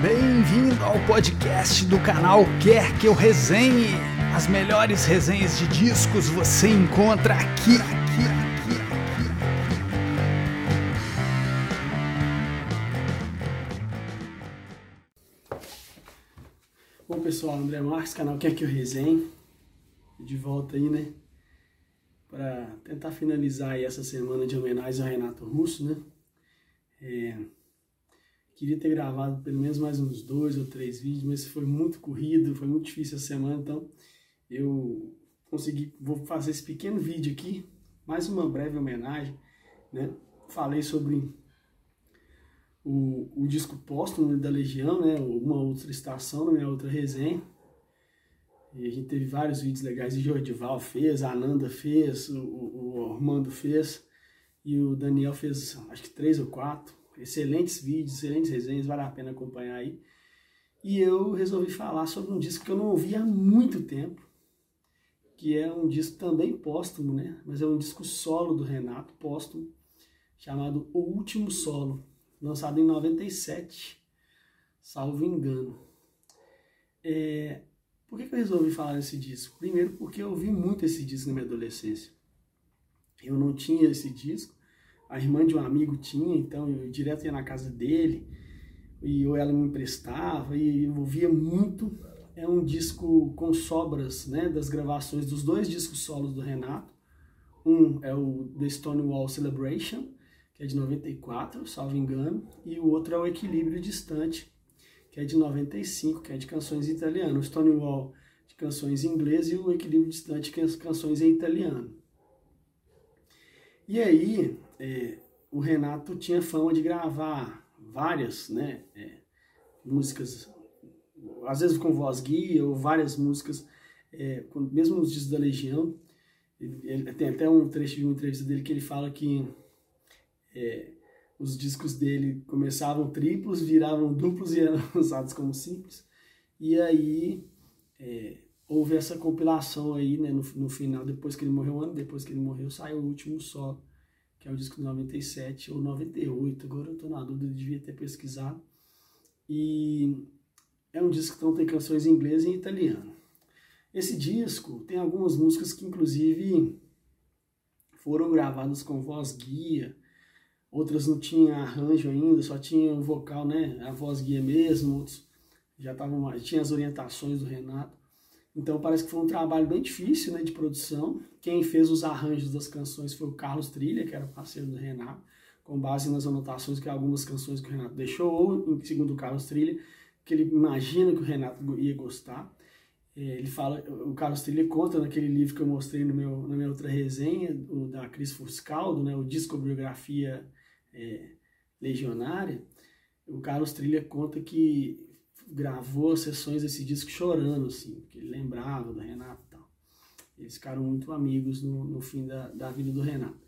Bem-vindo ao podcast do canal Quer Que Eu Resenhe. As melhores resenhas de discos você encontra aqui, aqui, aqui, aqui. Bom pessoal, André Marques, canal Quer Que Eu Resenhe. De volta aí, né? Para tentar finalizar essa semana de homenagem ao Renato Russo, né? É, Queria ter gravado pelo menos mais uns dois ou três vídeos, mas foi muito corrido, foi muito difícil essa semana, então eu consegui, vou fazer esse pequeno vídeo aqui, mais uma breve homenagem, né? Falei sobre o, o disco póstumo da Legião, né? Uma outra estação na minha outra resenha. E a gente teve vários vídeos legais, o Jordival fez, a Ananda fez, o, o Armando fez, e o Daniel fez acho que três ou quatro excelentes vídeos, excelentes resenhas, vale a pena acompanhar aí. E eu resolvi falar sobre um disco que eu não ouvi há muito tempo, que é um disco também póstumo, né? Mas é um disco solo do Renato, póstumo, chamado O Último Solo, lançado em 97, salvo engano. É... Por que, eu resolvi falar desse disco? Primeiro porque eu ouvi muito esse disco na minha adolescência. Eu não tinha esse disco, a irmã de um amigo tinha, então eu direto ia na casa dele, e ou ela me emprestava, e eu ouvia muito. É um disco com sobras né, das gravações dos dois discos solos do Renato. Um é o The Stonewall Celebration, que é de 94, salvo engano, e o outro é o Equilíbrio Distante, que é de 95, que é de canções em italiano. O Stonewall de canções em inglês e o Equilíbrio Distante, que é canções em italiano. E aí, é, o Renato tinha fama de gravar várias né, é, músicas, às vezes com voz guia, ou várias músicas, é, mesmo nos discos da Legião. Ele, ele, tem até um trecho de uma entrevista dele que ele fala que é, os discos dele começavam triplos, viravam duplos e eram usados como simples. E aí é, houve essa compilação aí, né, no, no final, depois que ele morreu, um ano depois que ele morreu, saiu o último solo que é o disco de 97 ou 98, agora eu estou na dúvida, devia ter pesquisado. E é um disco que não tem canções em inglês e em italiano. Esse disco tem algumas músicas que, inclusive, foram gravadas com voz guia, outras não tinha arranjo ainda, só tinha o vocal, né, a voz guia mesmo, outros já estavam, tinha as orientações do Renato. Então parece que foi um trabalho bem difícil né, de produção. Quem fez os arranjos das canções foi o Carlos Trilha, que era parceiro do Renato, com base nas anotações que algumas canções que o Renato deixou, ou, segundo o Carlos Trilha, que ele imagina que o Renato ia gostar. É, ele fala, o Carlos Trilha conta naquele livro que eu mostrei no meu, na minha outra resenha, o da Cris Fuscaldo, né, o Discobiografia é, Legionária, o Carlos Trilha conta que gravou sessões desse disco chorando, assim, porque ele lembrava do Renato e tal. Eles ficaram muito amigos no, no fim da, da vida do Renato.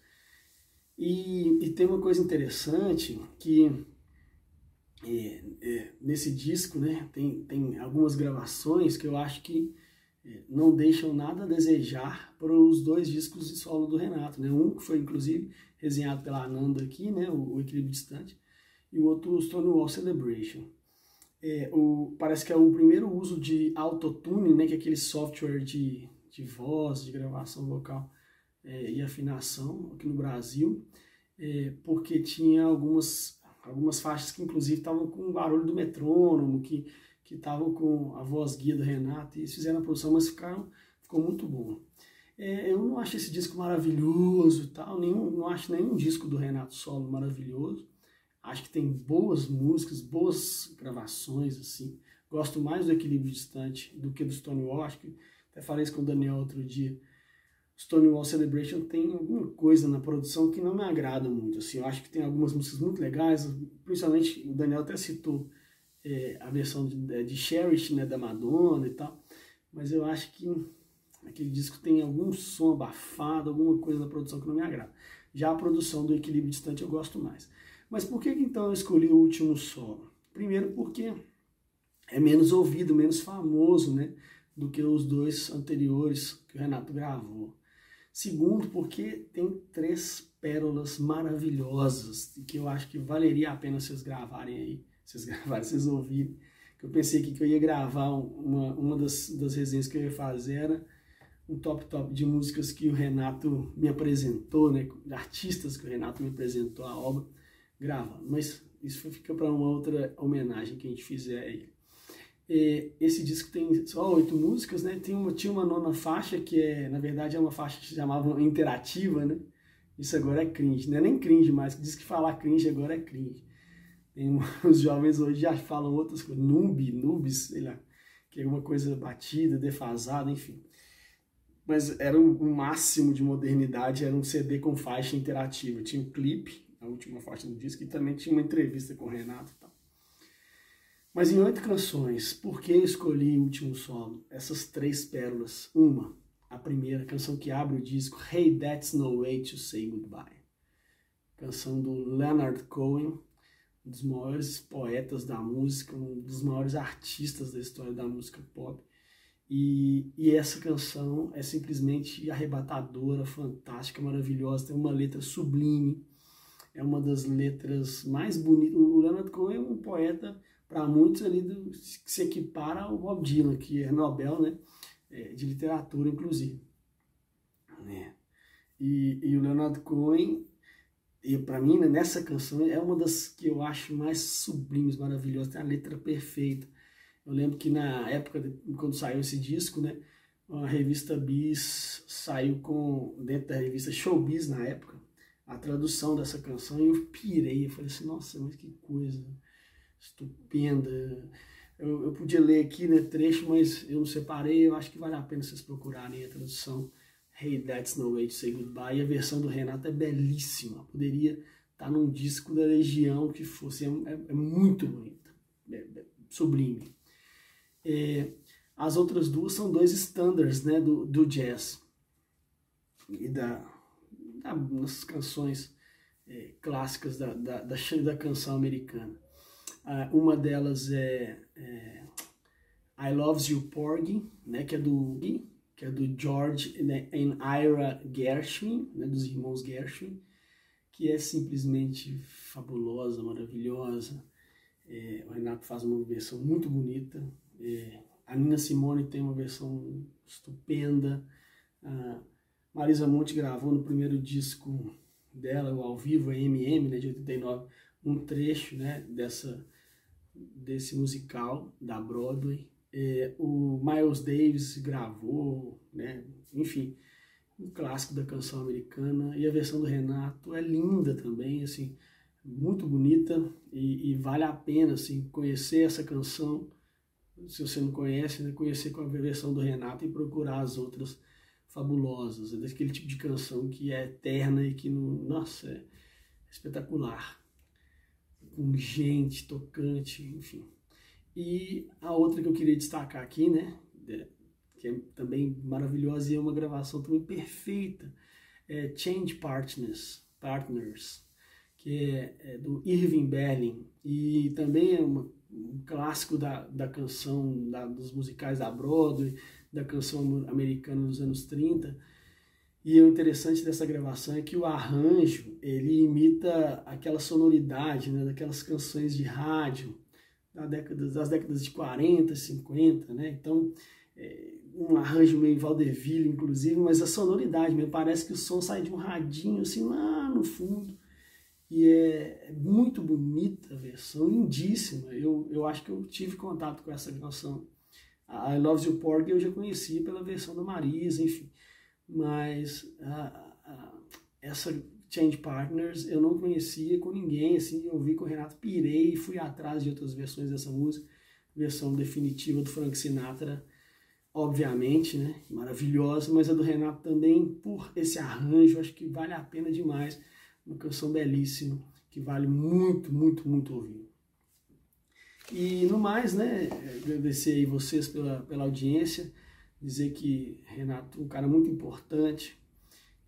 E, e tem uma coisa interessante que é, é, nesse disco, né, tem, tem algumas gravações que eu acho que é, não deixam nada a desejar para os dois discos de solo do Renato, né? Um que foi inclusive resenhado pela Ananda aqui, né, o, o Equilíbrio Distante, e o outro o Stonewall Celebration é, o, parece que é o primeiro uso de autotune, né, que é aquele software de, de voz, de gravação vocal é, e afinação aqui no Brasil, é, porque tinha algumas, algumas faixas que inclusive estavam com o barulho do metrônomo, que que estavam com a voz guia do Renato, e eles fizeram a produção, mas ficaram, ficou muito bom. É, eu não acho esse disco maravilhoso e tal, nenhum, não acho nenhum disco do Renato solo maravilhoso, Acho que tem boas músicas, boas gravações, assim. Gosto mais do Equilíbrio Distante do que do Stonewall. Acho que até falei isso com o Daniel outro dia. Stonewall Celebration tem alguma coisa na produção que não me agrada muito. Assim, eu acho que tem algumas músicas muito legais, principalmente o Daniel até citou é, a versão de, é, de Cherish, né, da Madonna e tal. Mas eu acho que aquele disco tem algum som abafado, alguma coisa na produção que não me agrada. Já a produção do Equilíbrio Distante eu gosto mais. Mas por que então eu escolhi o último solo? Primeiro porque é menos ouvido, menos famoso, né, do que os dois anteriores que o Renato gravou. Segundo, porque tem três pérolas maravilhosas que eu acho que valeria a pena vocês gravarem aí, vocês gravarem, vocês ouvirem. Eu pensei aqui que eu ia gravar uma, uma das, das resenhas que eu ia fazer era um top top de músicas que o Renato me apresentou, né? Artistas que o Renato me apresentou a obra, gravando. Mas isso fica para uma outra homenagem que a gente fizer a ele. E esse disco tem só oito músicas, né? Tem uma, tinha uma nona faixa que é, na verdade, é uma faixa que se chamava interativa, né? Isso agora é cringe, não é nem cringe mais, diz que falar cringe agora é cringe. Tem, os jovens hoje já falam outras coisas, noob, noobs, sei lá, que é uma coisa batida, defasada, enfim. Mas era o máximo de modernidade, era um CD com faixa interativa. Tinha um clipe, a última faixa do disco, e também tinha uma entrevista com o Renato e tal. Mas em oito canções, por que eu escolhi o último solo? Essas três pérolas. Uma, a primeira canção que abre o disco, Hey, That's No Way to Say Goodbye. Canção do Leonard Cohen, um dos maiores poetas da música, um dos maiores artistas da história da música pop. E, e essa canção é simplesmente arrebatadora, fantástica, maravilhosa, tem uma letra sublime, é uma das letras mais bonitas. O Leonard Cohen é um poeta, para muitos, ali do, que se equipara ao Bob Dylan, que é Nobel, né? é, de literatura, inclusive. Né? E, e o Leonardo Cohen, e para mim, né, nessa canção, é uma das que eu acho mais sublimes, maravilhosas, tem a letra perfeita. Eu lembro que na época, quando saiu esse disco, né, a revista Bis saiu com, dentro da revista Showbiz na época, a tradução dessa canção e eu pirei. Eu falei assim, nossa, mas que coisa estupenda. Eu, eu podia ler aqui, né, trecho, mas eu não separei. Eu acho que vale a pena vocês procurarem a tradução. Hey, That's No Way to Say Goodbye. E a versão do Renato é belíssima. Poderia estar tá num disco da Legião que fosse. É, é, é muito bonita. É, é sublime. É, as outras duas são dois standards né, do, do jazz e da, da, das canções é, clássicas da, da, da, da canção americana. Uh, uma delas é, é, I Loves You Porgy, né, que é do que é do George né, and Ira Gershwin, né, dos irmãos Gershwin, que é simplesmente fabulosa, maravilhosa. É, o Renato faz uma versão muito bonita. É, a Nina Simone tem uma versão estupenda. A Marisa Monte gravou no primeiro disco dela, o ao vivo, MM, né, de 89, um trecho né, dessa, desse musical da Broadway. É, o Miles Davis gravou, né, enfim, um clássico da canção americana. E a versão do Renato é linda também, assim, muito bonita e, e vale a pena assim, conhecer essa canção. Se você não conhece, né, conhecer com a versão do Renato e procurar as outras fabulosas. É daquele tipo de canção que é eterna e que, nossa, é espetacular pungente, tocante, enfim. E a outra que eu queria destacar aqui, né, que é também maravilhosa e é uma gravação também perfeita, é Change Partners, Partners que é, é do Irving Berlin e também é uma, um clássico da, da canção, da, dos musicais da Broadway, da canção americana dos anos 30, e o interessante dessa gravação é que o arranjo ele imita aquela sonoridade né, daquelas canções de rádio da década, das décadas de 40, 50, né? Então, é, um arranjo meio vaudeville, inclusive, mas a sonoridade mesmo, parece que o som sai de um radinho assim lá no fundo. E é, é muito bonita a versão, lindíssima. Eu, eu acho que eu tive contato com essa canção. I Love You Porgy eu já conhecia pela versão da Marisa, enfim mas essa Change Partners eu não conhecia com ninguém, assim, eu vi com o Renato, pirei fui atrás de outras versões dessa música, versão definitiva do Frank Sinatra, obviamente, né, maravilhosa, mas a do Renato também, por esse arranjo, acho que vale a pena demais, uma canção belíssima, que vale muito, muito, muito ouvir. E no mais, né, agradecer aí vocês pela, pela audiência, dizer que Renato, um cara muito importante,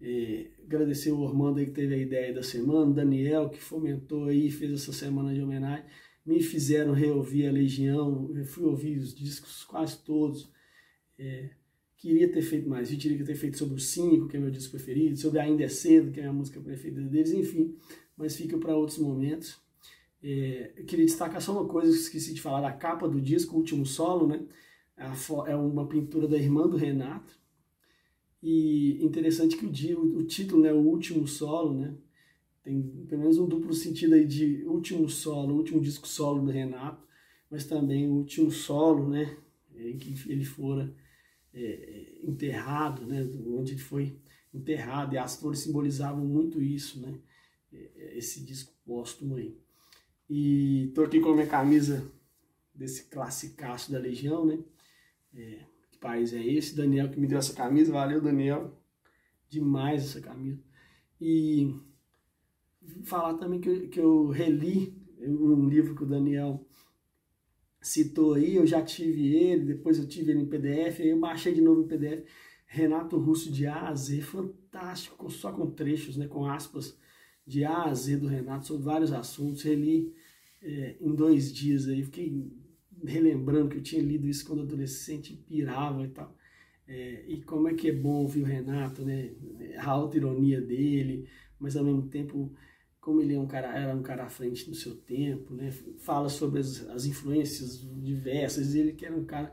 é, agradecer o Ormando aí que teve a ideia da semana, Daniel que fomentou aí, fez essa semana de homenagem, me fizeram reouvir a Legião, eu fui ouvir os discos quase todos, é, queria ter feito mais, eu queria ter feito sobre o 5, que é meu disco preferido, sobre Ainda é Cedo, que é a música preferida deles, enfim, mas fica para outros momentos. É, eu queria destacar só uma coisa, esqueci de falar da capa do disco, o último solo, né? É uma pintura da irmã do Renato. E interessante que o, o título, né, o último solo, né? Tem pelo menos um duplo sentido aí de último solo, último disco solo do Renato, mas também o último solo, né? Em que ele fora é, enterrado, né? Onde ele foi enterrado, e as flores simbolizavam muito isso, né? É, esse disco póstumo aí. E tô aqui com a minha camisa desse classicaço da Legião, né? É, que país é esse? Daniel que me deu essa camisa, valeu Daniel, demais essa camisa. E falar também que eu, que eu reli um livro que o Daniel citou aí, eu já tive ele, depois eu tive ele em PDF, aí eu baixei de novo em PDF, Renato Russo de A a Z, fantástico, só com trechos, né, com aspas de A a Z do Renato sobre vários assuntos, reli é, em dois dias aí, fiquei relembrando que eu tinha lido isso quando adolescente, pirava e tal, é, e como é que é bom ouvir o Renato, né, a alta ironia dele, mas ao mesmo tempo como ele é um cara, era um cara à frente no seu tempo, né? fala sobre as, as influências diversas, ele que era um cara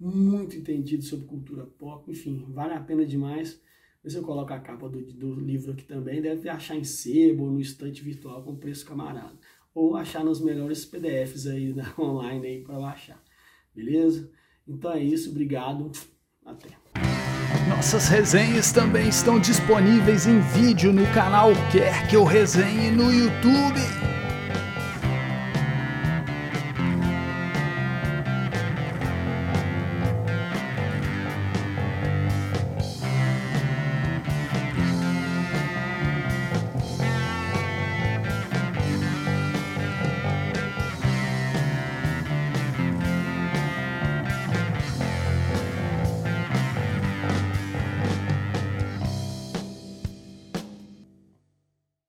muito entendido sobre cultura pop, enfim, vale a pena demais. Mas eu coloco a capa do, do livro aqui também, deve achar em sebo ou no estante virtual com preço camarada. Ou achar nos melhores PDFs aí da, online aí para baixar. Beleza? Então é isso, obrigado, até. Nossas resenhas também estão disponíveis em vídeo no canal Quer Que Eu Resenhe no YouTube.